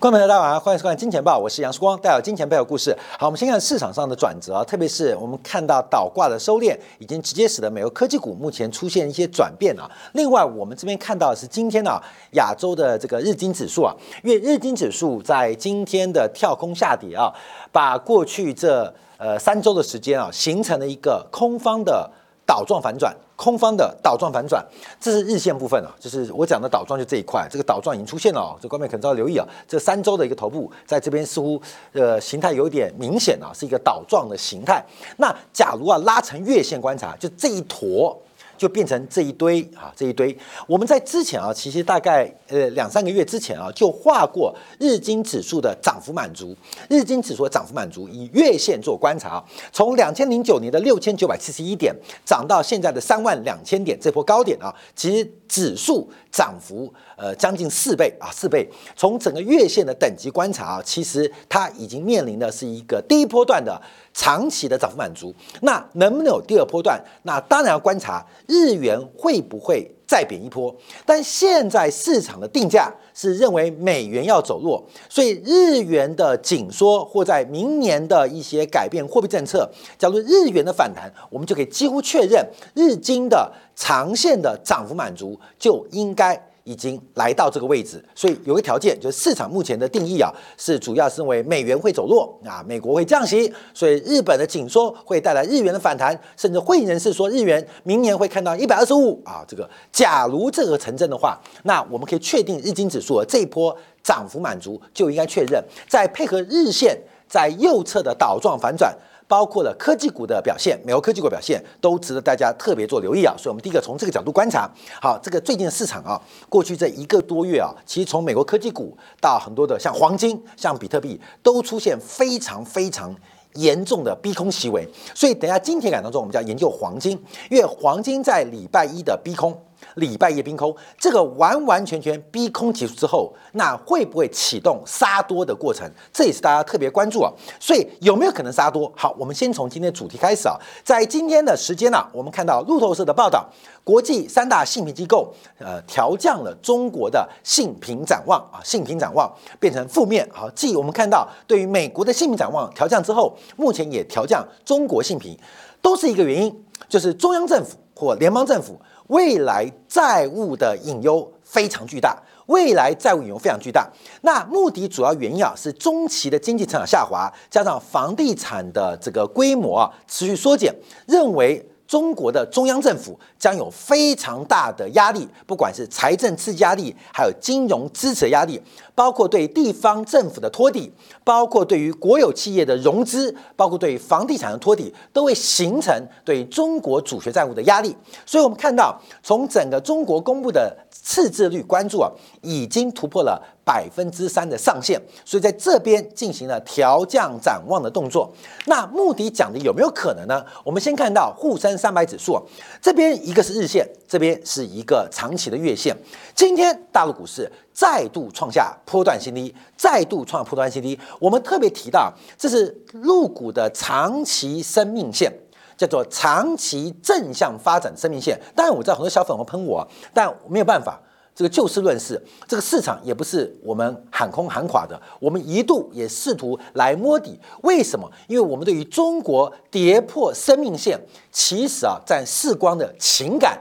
观众朋友，大家好，欢迎收看《金钱报》，我是杨曙光，带有金钱背后故事。好，我们先看市场上的转折，特别是我们看到倒挂的收敛，已经直接使得美国科技股目前出现一些转变啊。另外，我们这边看到的是今天呢亚洲的这个日经指数啊，因为日经指数在今天的跳空下跌啊，把过去这呃三周的时间啊，形成了一个空方的倒状反转。空方的倒状反转，这是日线部分啊，就是我讲的倒状就这一块，这个倒状已经出现了哦，这观众可能要留意啊，这三周的一个头部在这边似乎呃形态有点明显啊，是一个倒状的形态。那假如啊拉成月线观察，就这一坨。就变成这一堆啊，这一堆。我们在之前啊，其实大概呃两三个月之前啊，就画过日经指数的涨幅满足。日经指数的涨幅满足，以月线做观察，从两千零九年的六千九百七十一点涨到现在的三万两千点这波高点啊，其实指数涨幅呃将近四倍啊，四倍。从整个月线的等级观察啊，其实它已经面临的是一个第一波段的。长期的涨幅满足，那能不能有第二波段？那当然要观察日元会不会再贬一波。但现在市场的定价是认为美元要走弱，所以日元的紧缩或在明年的一些改变货币政策，假如日元的反弹，我们就可以几乎确认日经的长线的涨幅满足就应该。已经来到这个位置，所以有个条件，就是市场目前的定义啊，是主要是认为美元会走弱啊，美国会降息，所以日本的紧缩会带来日元的反弹，甚至会人士说日元明年会看到一百二十五啊，这个假如这个成真的话，那我们可以确定日经指数这一波涨幅满足就应该确认，再配合日线在右侧的倒状反转。包括了科技股的表现，美国科技股表现都值得大家特别做留意啊。所以，我们第一个从这个角度观察。好，这个最近的市场啊，过去这一个多月啊，其实从美国科技股到很多的像黄金、像比特币，都出现非常非常严重的逼空行为。所以，等下今天感当中，我们就要研究黄金，因为黄金在礼拜一的逼空。礼拜一冰空，这个完完全全逼空结束之后，那会不会启动杀多的过程？这也是大家特别关注啊。所以有没有可能杀多？好，我们先从今天主题开始啊。在今天的时间呢，我们看到路透社的报道，国际三大信评机构呃调降了中国的信评展望啊，信评展望变成负面。好，继我们看到对于美国的信评展望调降之后，目前也调降中国信评，都是一个原因，就是中央政府或联邦政府。未来债务的隐忧非常巨大，未来债务隐忧非常巨大。那目的主要原因啊，是中期的经济成长下滑，加上房地产的这个规模啊持续缩减，认为。中国的中央政府将有非常大的压力，不管是财政刺激压力，还有金融支持压力，包括对地方政府的托底，包括对于国有企业的融资，包括对房地产的托底，都会形成对中国主权债务的压力。所以，我们看到从整个中国公布的赤字率关注啊，已经突破了。百分之三的上限，所以在这边进行了调降展望的动作。那目的讲的有没有可能呢？我们先看到沪深三百指数，这边一个是日线，这边是一个长期的月线。今天大陆股市再度创下波段新低，再度创波段新低。我们特别提到，这是陆股的长期生命线，叫做长期正向发展生命线。当然，我知道很多小粉红喷我，但没有办法。这个就事论事，这个市场也不是我们喊空喊垮的。我们一度也试图来摸底，为什么？因为我们对于中国跌破生命线，其实啊，在视光的情感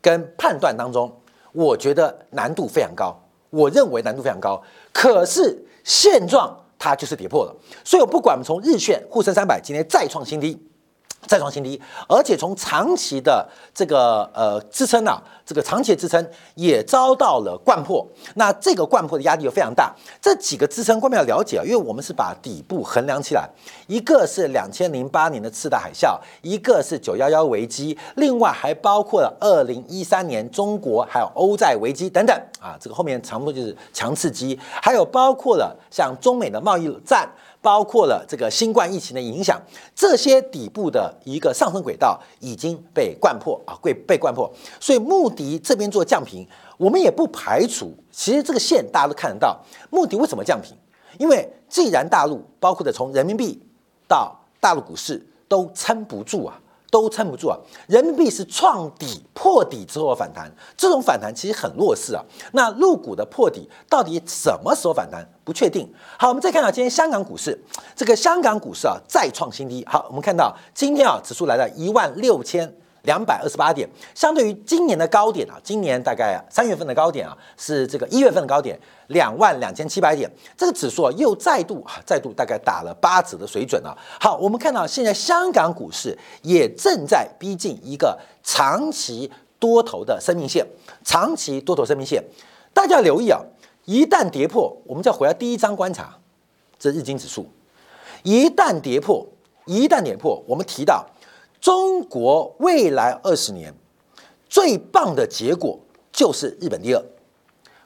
跟判断当中，我觉得难度非常高。我认为难度非常高，可是现状它就是跌破了。所以我不管我们从日线沪深三百今天再创新低。再创新低，而且从长期的这个呃支撑啊，这个长期的支撑也遭到了贯破。那这个贯破的压力又非常大。这几个支撑，关键要了解啊，因为我们是把底部衡量起来，一个是两千零八年的次贷海啸，一个是九幺幺危机，另外还包括了二零一三年中国还有欧债危机等等啊。这个后面长度就是强刺激，还有包括了像中美的贸易战。包括了这个新冠疫情的影响，这些底部的一个上升轨道已经被灌破啊，被被灌破。所以穆迪这边做降频，我们也不排除，其实这个线大家都看得到。穆迪为什么降频？因为既然大陆包括的从人民币到大陆股市都撑不住啊，都撑不住啊！人民币是创底破底之后反弹，这种反弹其实很弱势啊。那入股的破底到底什么时候反弹？不确定。好，我们再看到今天香港股市，这个香港股市啊再创新低。好，我们看到今天啊指数来到一万六千。两百二十八点，相对于今年的高点啊，今年大概三月份的高点啊，是这个一月份的高点，两万两千七百点，这个指数啊又再度啊再度大概打了八折的水准啊。好，我们看到现在香港股市也正在逼近一个长期多头的生命线，长期多头生命线，大家留意啊，一旦跌破，我们再回到第一章观察，这日经指数一旦跌破，一旦跌破，我们提到。中国未来二十年最棒的结果就是日本第二。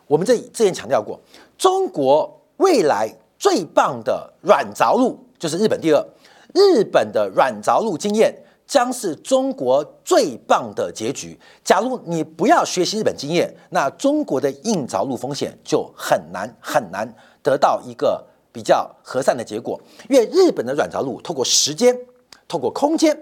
我们这之前强调过，中国未来最棒的软着陆就是日本第二。日本的软着陆经验将是中国最棒的结局。假如你不要学习日本经验，那中国的硬着陆风险就很难很难得到一个比较和善的结果。因为日本的软着陆透过时间，透过空间。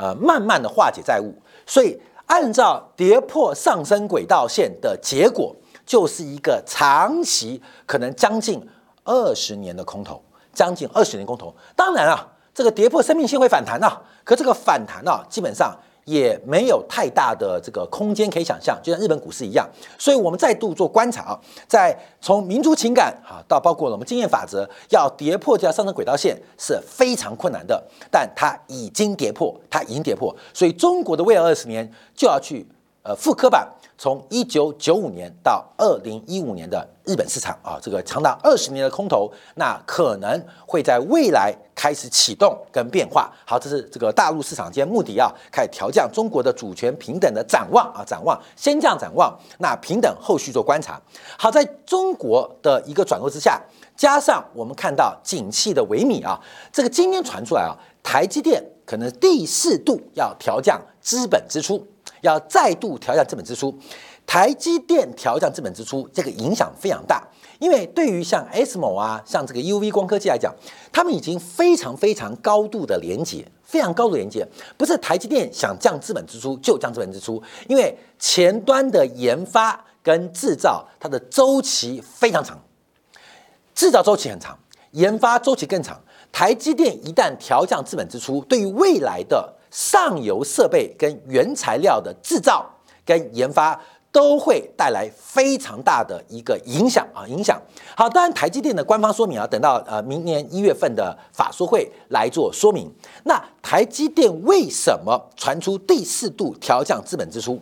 呃，慢慢的化解债务，所以按照跌破上升轨道线的结果，就是一个长期可能将近二十年的空头，将近二十年空头。当然啊，这个跌破生命线会反弹呐，可这个反弹啊，基本上。也没有太大的这个空间可以想象，就像日本股市一样，所以我们再度做观察啊，在从民族情感啊到包括我们经验法则，要跌破这条上升轨道线是非常困难的，但它已经跌破，它已经跌破，所以中国的未来二十年就要去呃复刻版。从一九九五年到二零一五年的日本市场啊，这个长达二十年的空头，那可能会在未来开始启动跟变化。好，这是这个大陆市场间目的啊，开始调降中国的主权平等的展望啊，展望先降展望，那平等后续做观察。好，在中国的一个转弱之下，加上我们看到景气的萎靡啊，这个今天传出来啊，台积电可能第四度要调降资本支出。要再度调降资本支出，台积电调降资本支出，这个影响非常大。因为对于像 SMO 啊，像这个 UV 光科技来讲，他们已经非常非常高度的连接，非常高度连接，不是台积电想降资本支出就降资本支出，因为前端的研发跟制造它的周期非常长，制造周期很长，研发周期更长。台积电一旦调降资本支出，对于未来的上游设备跟原材料的制造跟研发都会带来非常大的一个影响啊！影响好，当然台积电的官方说明啊，等到呃明年一月份的法说会来做说明。那台积电为什么传出第四度调降资本支出？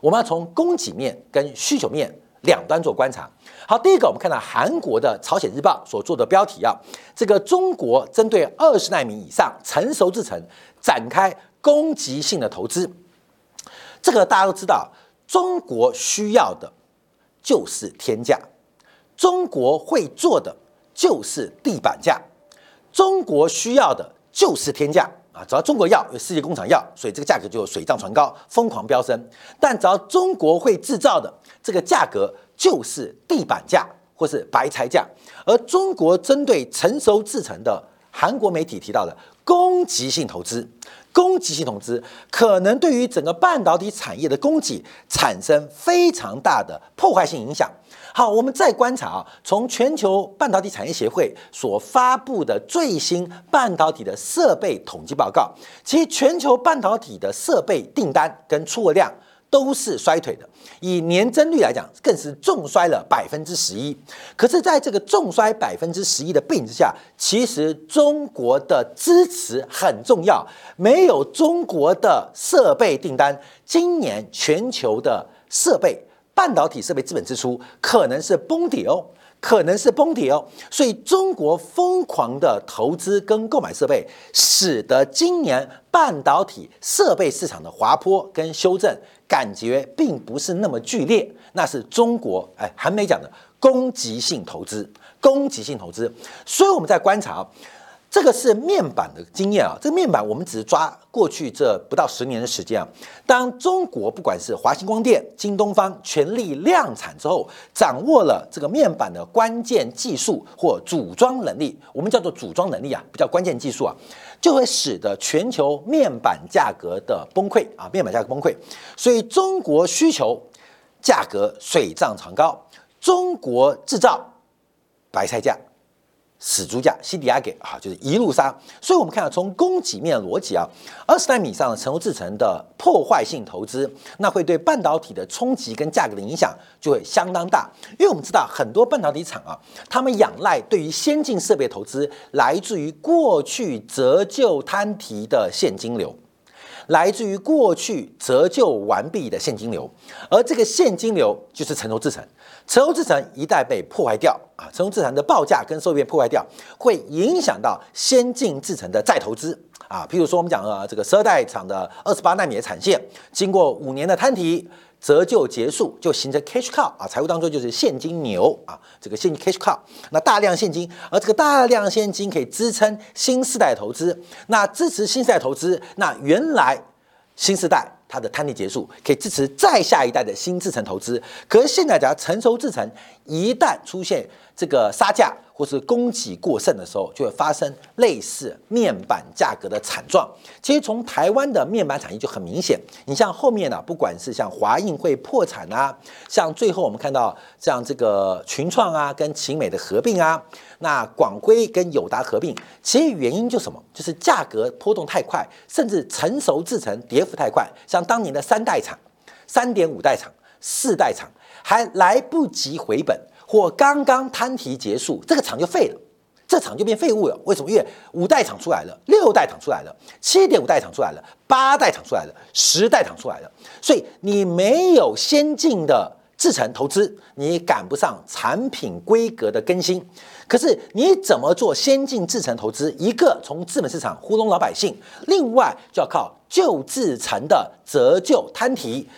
我们要从供给面跟需求面两端做观察。好，第一个我们看到韩国的朝鲜日报所做的标题啊，这个中国针对二十纳米以上成熟制程。展开攻击性的投资，这个大家都知道，中国需要的就是天价，中国会做的就是地板价，中国需要的就是天价啊！只要中国要，有世界工厂要，所以这个价格就水涨船高，疯狂飙升。但只要中国会制造的，这个价格就是地板价或是白菜价。而中国针对成熟制成的，韩国媒体提到的。攻击性投资，攻击性投资可能对于整个半导体产业的供给产生非常大的破坏性影响。好，我们再观察啊，从全球半导体产业协会所发布的最新半导体的设备统计报告，其全球半导体的设备订单跟出货量。都是衰退的，以年增率来讲，更是重衰了百分之十一。可是，在这个重衰百分之十一的背景之下，其实中国的支持很重要。没有中国的设备订单，今年全球的设备半导体设备资本支出可能是崩底哦。可能是崩底哦，所以中国疯狂的投资跟购买设备，使得今年半导体设备市场的滑坡跟修正感觉并不是那么剧烈。那是中国哎，还没讲的攻击性投资，攻击性投资。所以我们在观察这个是面板的经验啊，这个面板我们只是抓过去这不到十年的时间啊。当中国不管是华星光电、京东方全力量产之后，掌握了这个面板的关键技术或组装能力，我们叫做组装能力啊，比较关键技术啊，就会使得全球面板价格的崩溃啊，面板价格崩溃。所以中国需求价格水涨船高，中国制造白菜价。死猪价，C D I 给啊，就是一路杀。所以，我们看到从供给面的逻辑啊，二十纳米上的成熟制程的破坏性投资，那会对半导体的冲击跟价格的影响就会相当大。因为我们知道很多半导体厂啊，他们仰赖对于先进设备投资，来自于过去折旧摊提的现金流，来自于过去折旧完毕的现金流，而这个现金流就是成熟制程。成熟制程一旦被破坏掉啊，成熟制程的报价跟收益被破坏掉，会影响到先进制程的再投资啊。譬如说，我们讲了这个十二代厂的二十八纳米的产线，经过五年的摊提折旧结束，就形成 cash cow 啊，财务当中就是现金牛啊，这个现金 cash cow，那大量现金，而这个大量现金可以支撑新世代投资，那支持新世代投资，那原来新时代。它的摊利结束，可以支持再下一代的新制成投资。可是现在，只要成熟制成一旦出现这个杀价或是供给过剩的时候，就会发生类似面板价格的惨状。其实从台湾的面板产业就很明显，你像后面呢，不管是像华映会破产啊，像最后我们看到像这个群创啊跟奇美的合并啊。那广辉跟友达合并，其实原因就什么？就是价格波动太快，甚至成熟制成跌幅太快。像当年的三代厂、三点五代厂、四代厂还来不及回本，或刚刚摊提结束，这个厂就废了，这厂就变废物了。为什么？因为五代厂出来了，六代厂出来了，七点五代厂出来了，八代厂出来了，十代厂出来了，所以你没有先进的。制成投资，你赶不上产品规格的更新。可是你怎么做先进制成投资？一个从资本市场糊弄老百姓，另外就要靠旧制成的折旧摊提，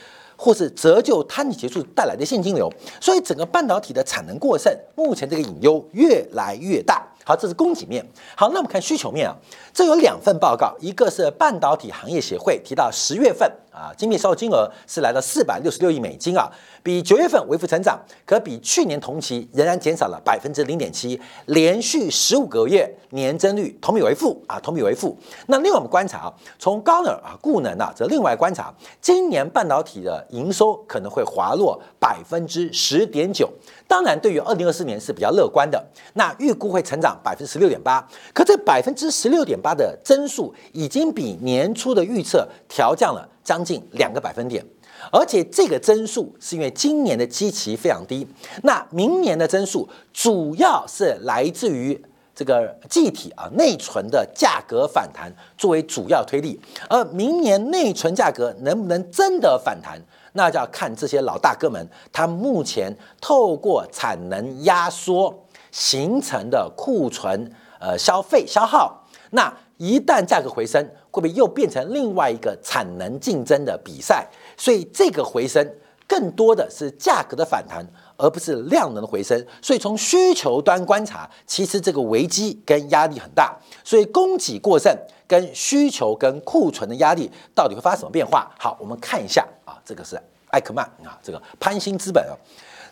或是折旧摊底结束带来的现金流。所以整个半导体的产能过剩，目前这个隐忧越来越大。好，这是供给面。好，那我们看需求面啊，这有两份报告，一个是半导体行业协会提到十月份啊，晶片销售金额是来到四百六十六亿美金啊。比九月份微幅成长，可比去年同期仍然减少了百分之零点七，连续十五个月年增率同比为负啊，同比为负。那另外我们观察啊，从高能啊、固能啊，则另外观察，今年半导体的营收可能会滑落百分之十点九。当然，对于二零二四年是比较乐观的，那预估会成长百分之十六点八。可这百分之十六点八的增速，已经比年初的预测调降了将近两个百分点。而且这个增速是因为今年的基期非常低，那明年的增速主要是来自于这个记体啊内存的价格反弹作为主要推力，而明年内存价格能不能真的反弹，那就要看这些老大哥们他目前透过产能压缩形成的库存呃消费消耗，那一旦价格回升，会不会又变成另外一个产能竞争的比赛？所以这个回升更多的是价格的反弹，而不是量能的回升。所以从需求端观察，其实这个危机跟压力很大。所以供给过剩跟需求跟库存的压力到底会发生什么变化？好，我们看一下啊，这个是艾克曼啊，这个潘兴资本啊，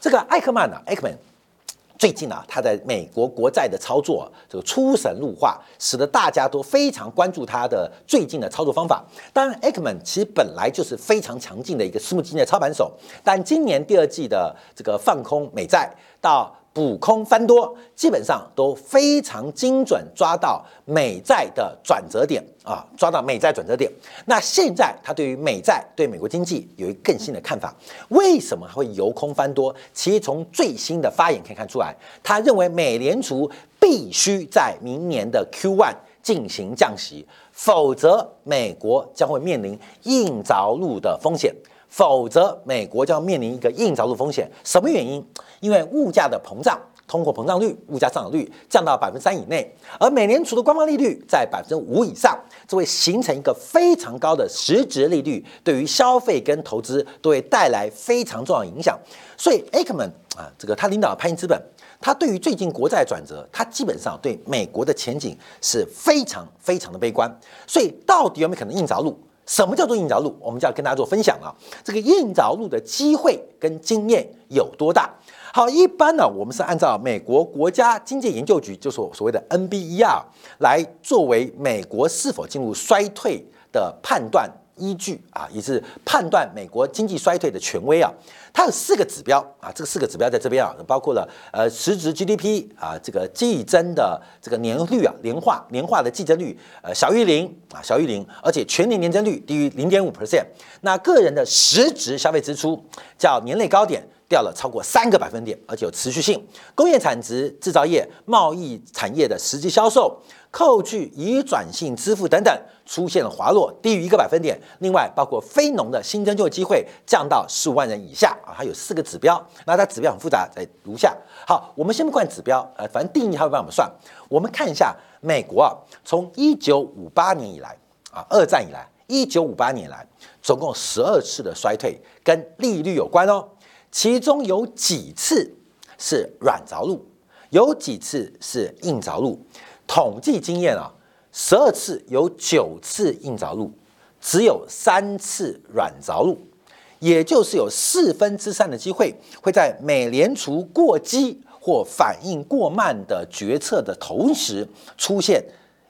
这个艾克曼呢，艾克曼。最近啊，他在美国国债的操作这个出神入化，使得大家都非常关注他的最近的操作方法。当然，Ekman 其实本来就是非常强劲的一个私募基金的操盘手，但今年第二季的这个放空美债到。补空翻多，基本上都非常精准抓到美债的转折点啊，抓到美债转折点。那现在他对于美债对美国经济有一更新的看法，为什么会由空翻多？其实从最新的发言可以看出来，他认为美联储必须在明年的 Q one 进行降息，否则美国将会面临硬着陆的风险。否则，美国将面临一个硬着陆风险。什么原因？因为物价的膨胀通货膨胀率、物价上涨率降到百分之三以内，而美联储的官方利率在百分之五以上，这会形成一个非常高的实质利率，对于消费跟投资都会带来非常重要影响。所以 a 克 m a n 啊，这个他领导的潘因资本，他对于最近国债转折，他基本上对美国的前景是非常非常的悲观。所以到底有没有可能硬着陆？什么叫做硬着陆？我们就要跟大家做分享了。这个硬着陆的机会跟经验有多大？好，一般呢，我们是按照美国国家经济研究局，就是所谓的 NBER 来作为美国是否进入衰退的判断依据啊，也是判断美国经济衰退的权威啊。它有四个指标啊，这个四个指标在这边啊，包括了呃实质 GDP 啊，这个季增的这个年率啊，年化年化的季增率呃小于零啊，小于零，而且全年年增率低于零点五 percent。那个人的实质消费支出叫年内高点。掉了超过三个百分点，而且有持续性。工业产值、制造业、贸易产业的实际销售，扣去移转性支付等等，出现了滑落，低于一个百分点。另外，包括非农的新增就业机会降到十五万人以下啊，还有四个指标。那它指标很复杂，在如下。好，我们先不管指标，呃，反正定义它会帮我们算。我们看一下美国啊，从一九五八年以来啊，二战以来，一九五八年来，总共十二次的衰退跟利率有关哦。其中有几次是软着陆，有几次是硬着陆。统计经验啊，十二次有九次硬着陆，只有三次软着陆，也就是有四分之三的机会会在美联储过激或反应过慢的决策的同时出现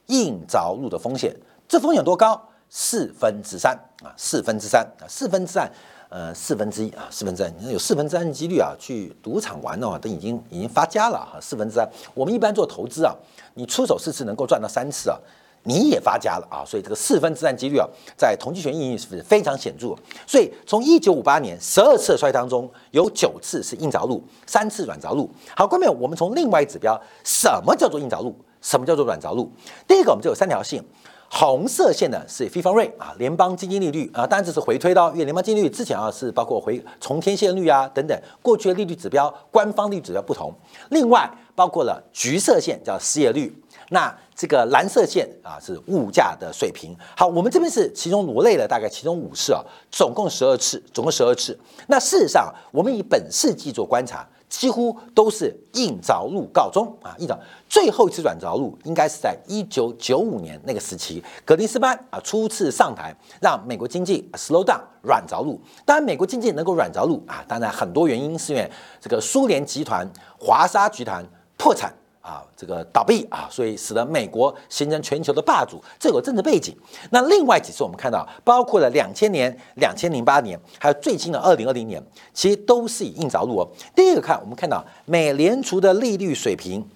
硬着陆的风险。这风险多高？四分之三啊，四分之三啊，四分之三。呃，四分之一啊，四分之三，你有四分之三的几率啊，去赌场玩的话，都已经已经发家了哈。四分之三，我们一般做投资啊，你出手四次能够赚到三次啊，你也发家了啊。所以这个四分之三几率啊，在统计学意义是非常显著。所以从一九五八年十二次衰当中，有九次是硬着陆，三次软着陆。好，关面我们从另外一指标，什么叫做硬着陆？什么叫做软着陆？第一个，我们就有三条线。红色线的是 f i f a rate 啊，联邦基金利率啊，当然这是回推到，因为联邦基金利率之前啊是包括回从天线率啊等等，过去的利率指标，官方利率指标不同。另外包括了橘色线叫失业率，那这个蓝色线啊是物价的水平。好，我们这边是其中罗列了大概其中五次啊，总共十二次，总共十二次。那事实上，我们以本世纪做观察。几乎都是硬着陆告终啊！硬着最后一次软着陆应该是在一九九五年那个时期，格林斯潘啊初次上台，让美国经济 slow down 软着陆。当然，美国经济能够软着陆啊，当然很多原因是因为这个苏联集团、华沙集团破产。啊，这个倒闭啊，所以使得美国形成全球的霸主，这个政治背景。那另外几次我们看到，包括了两千年、两千零八年，还有最近的二零二零年，其实都是以硬着陆哦。第一个看，我们看到美联储的利率水平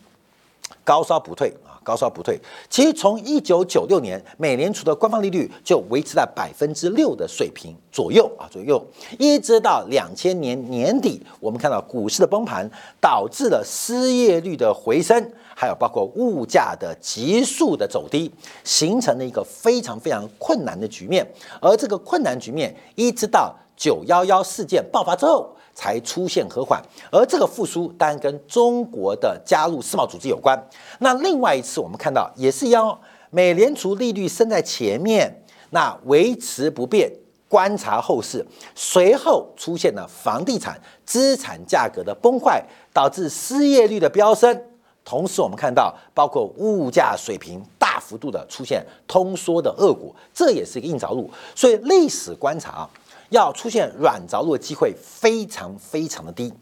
高烧不退啊。高烧不退，其实从一九九六年，美联储的官方利率就维持在百分之六的水平左右啊左右，一直到两千年年底，我们看到股市的崩盘，导致了失业率的回升，还有包括物价的急速的走低，形成了一个非常非常困难的局面。而这个困难局面，一直到九幺幺事件爆发之后。才出现和缓，而这个复苏当然跟中国的加入世贸组织有关。那另外一次我们看到也是要美联储利率升在前面，那维持不变，观察后市。随后出现了房地产资产价格的崩坏，导致失业率的飙升。同时我们看到包括物价水平大幅度的出现通缩的恶果，这也是一个硬着陆。所以历史观察。要出现软着陆的机会非常非常的低，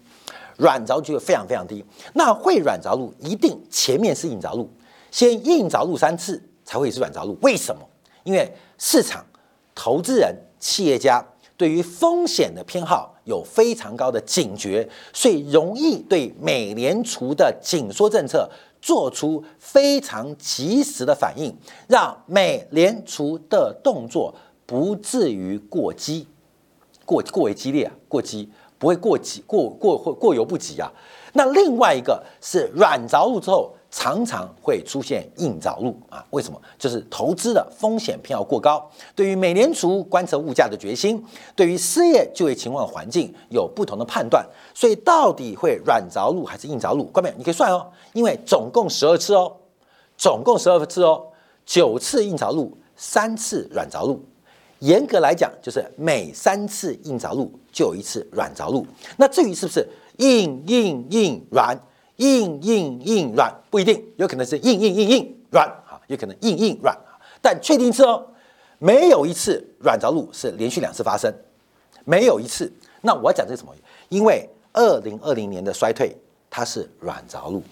软着陆机会非常非常低。那会软着陆，一定前面是硬着陆，先硬着陆三次才会是软着陆。为什么？因为市场、投资人、企业家对于风险的偏好有非常高的警觉，所以容易对美联储的紧缩政策做出非常及时的反应，让美联储的动作不至于过激。过过为激烈啊，过激不会过激过过或过犹不及啊。那另外一个是软着陆之后常常会出现硬着陆啊？为什么？就是投资的风险偏好过高，对于美联储观测物价的决心，对于失业就业情况环境有不同的判断，所以到底会软着陆还是硬着陆？关妹，你可以算哦，因为总共十二次哦，总共十二次哦，九次硬着陆，三次软着陆。严格来讲，就是每三次硬着陆就有一次软着陆。那至于是不是硬硬硬软？硬硬硬软不一定，有可能是硬硬硬硬软啊，有可能硬硬软啊。但确定是哦，没有一次软着陆是连续两次发生，没有一次。那我讲这是什么？因为二零二零年的衰退它是软着陆，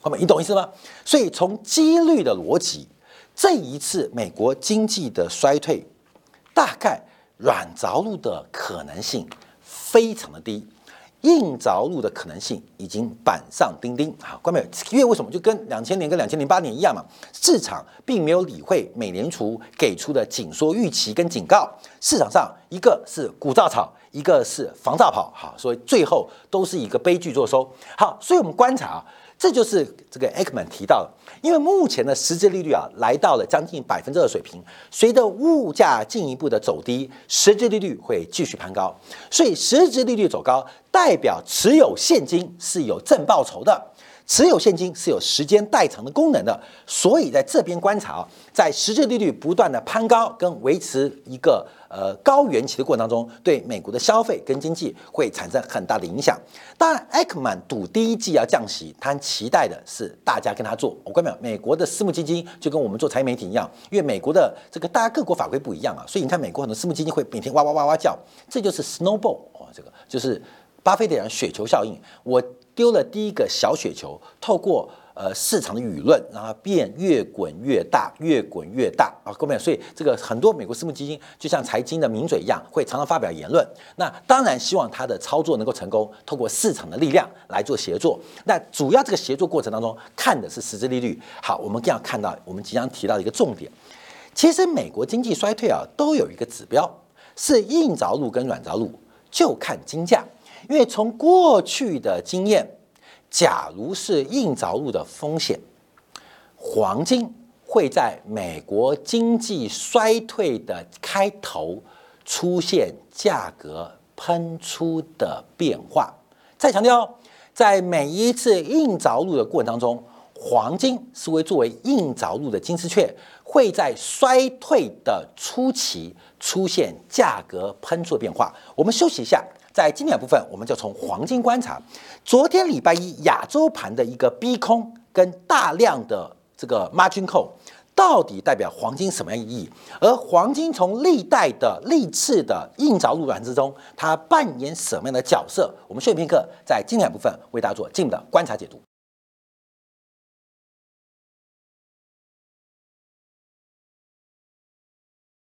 后面你懂意思吗？所以从几率的逻辑，这一次美国经济的衰退大概软着陆的可能性非常的低。硬着陆的可能性已经板上钉钉啊！关没有？因为为什么？就跟两千年跟两千零八年一样嘛，市场并没有理会美联储给出的紧缩预期跟警告，市场上一个是鼓噪草，一个是防噪跑，好，所以最后都是一个悲剧作收。好，所以我们观察啊。这就是这个 Ekman 提到的，因为目前的实质利率啊来到了将近百分之二水平，随着物价进一步的走低，实质利率会继续攀高，所以实质利率走高代表持有现金是有正报酬的。持有现金是有时间代偿的功能的，所以在这边观察啊，在实际利率不断的攀高跟维持一个呃高原期的过程当中，对美国的消费跟经济会产生很大的影响。当然，艾克曼赌第一季要降息，他期待的是大家跟他做。我关没有？美国的私募基金就跟我们做财媒体一样，因为美国的这个大家各国法规不一样啊，所以你看美国很多私募基金会每天哇哇哇哇叫，这就是 snowball 哦，这个就是巴菲特讲雪球效应。我。丢了第一个小雪球，透过呃市场的舆论，让它变越滚越大，越滚越大啊！各位，所以这个很多美国私募基金就像财经的名嘴一样，会常常发表言论。那当然希望他的操作能够成功，透过市场的力量来做协作。那主要这个协作过程当中，看的是实质利率。好，我们更要看到我们即将提到的一个重点。其实美国经济衰退啊，都有一个指标，是硬着陆跟软着陆，就看金价。因为从过去的经验，假如是硬着陆的风险，黄金会在美国经济衰退的开头出现价格喷出的变化。再强调，在每一次硬着陆的过程当中，黄金是会作为硬着陆的金丝雀，会在衰退的初期出现价格喷出的变化。我们休息一下。在今天部分，我们就从黄金观察，昨天礼拜一亚洲盘的一个逼空跟大量的这个 margin call，到底代表黄金什么样意义？而黄金从历代的历次的硬着陆软之中，它扮演什么样的角色？我们休息片刻，在今天部分为大家做进一步的观察解读。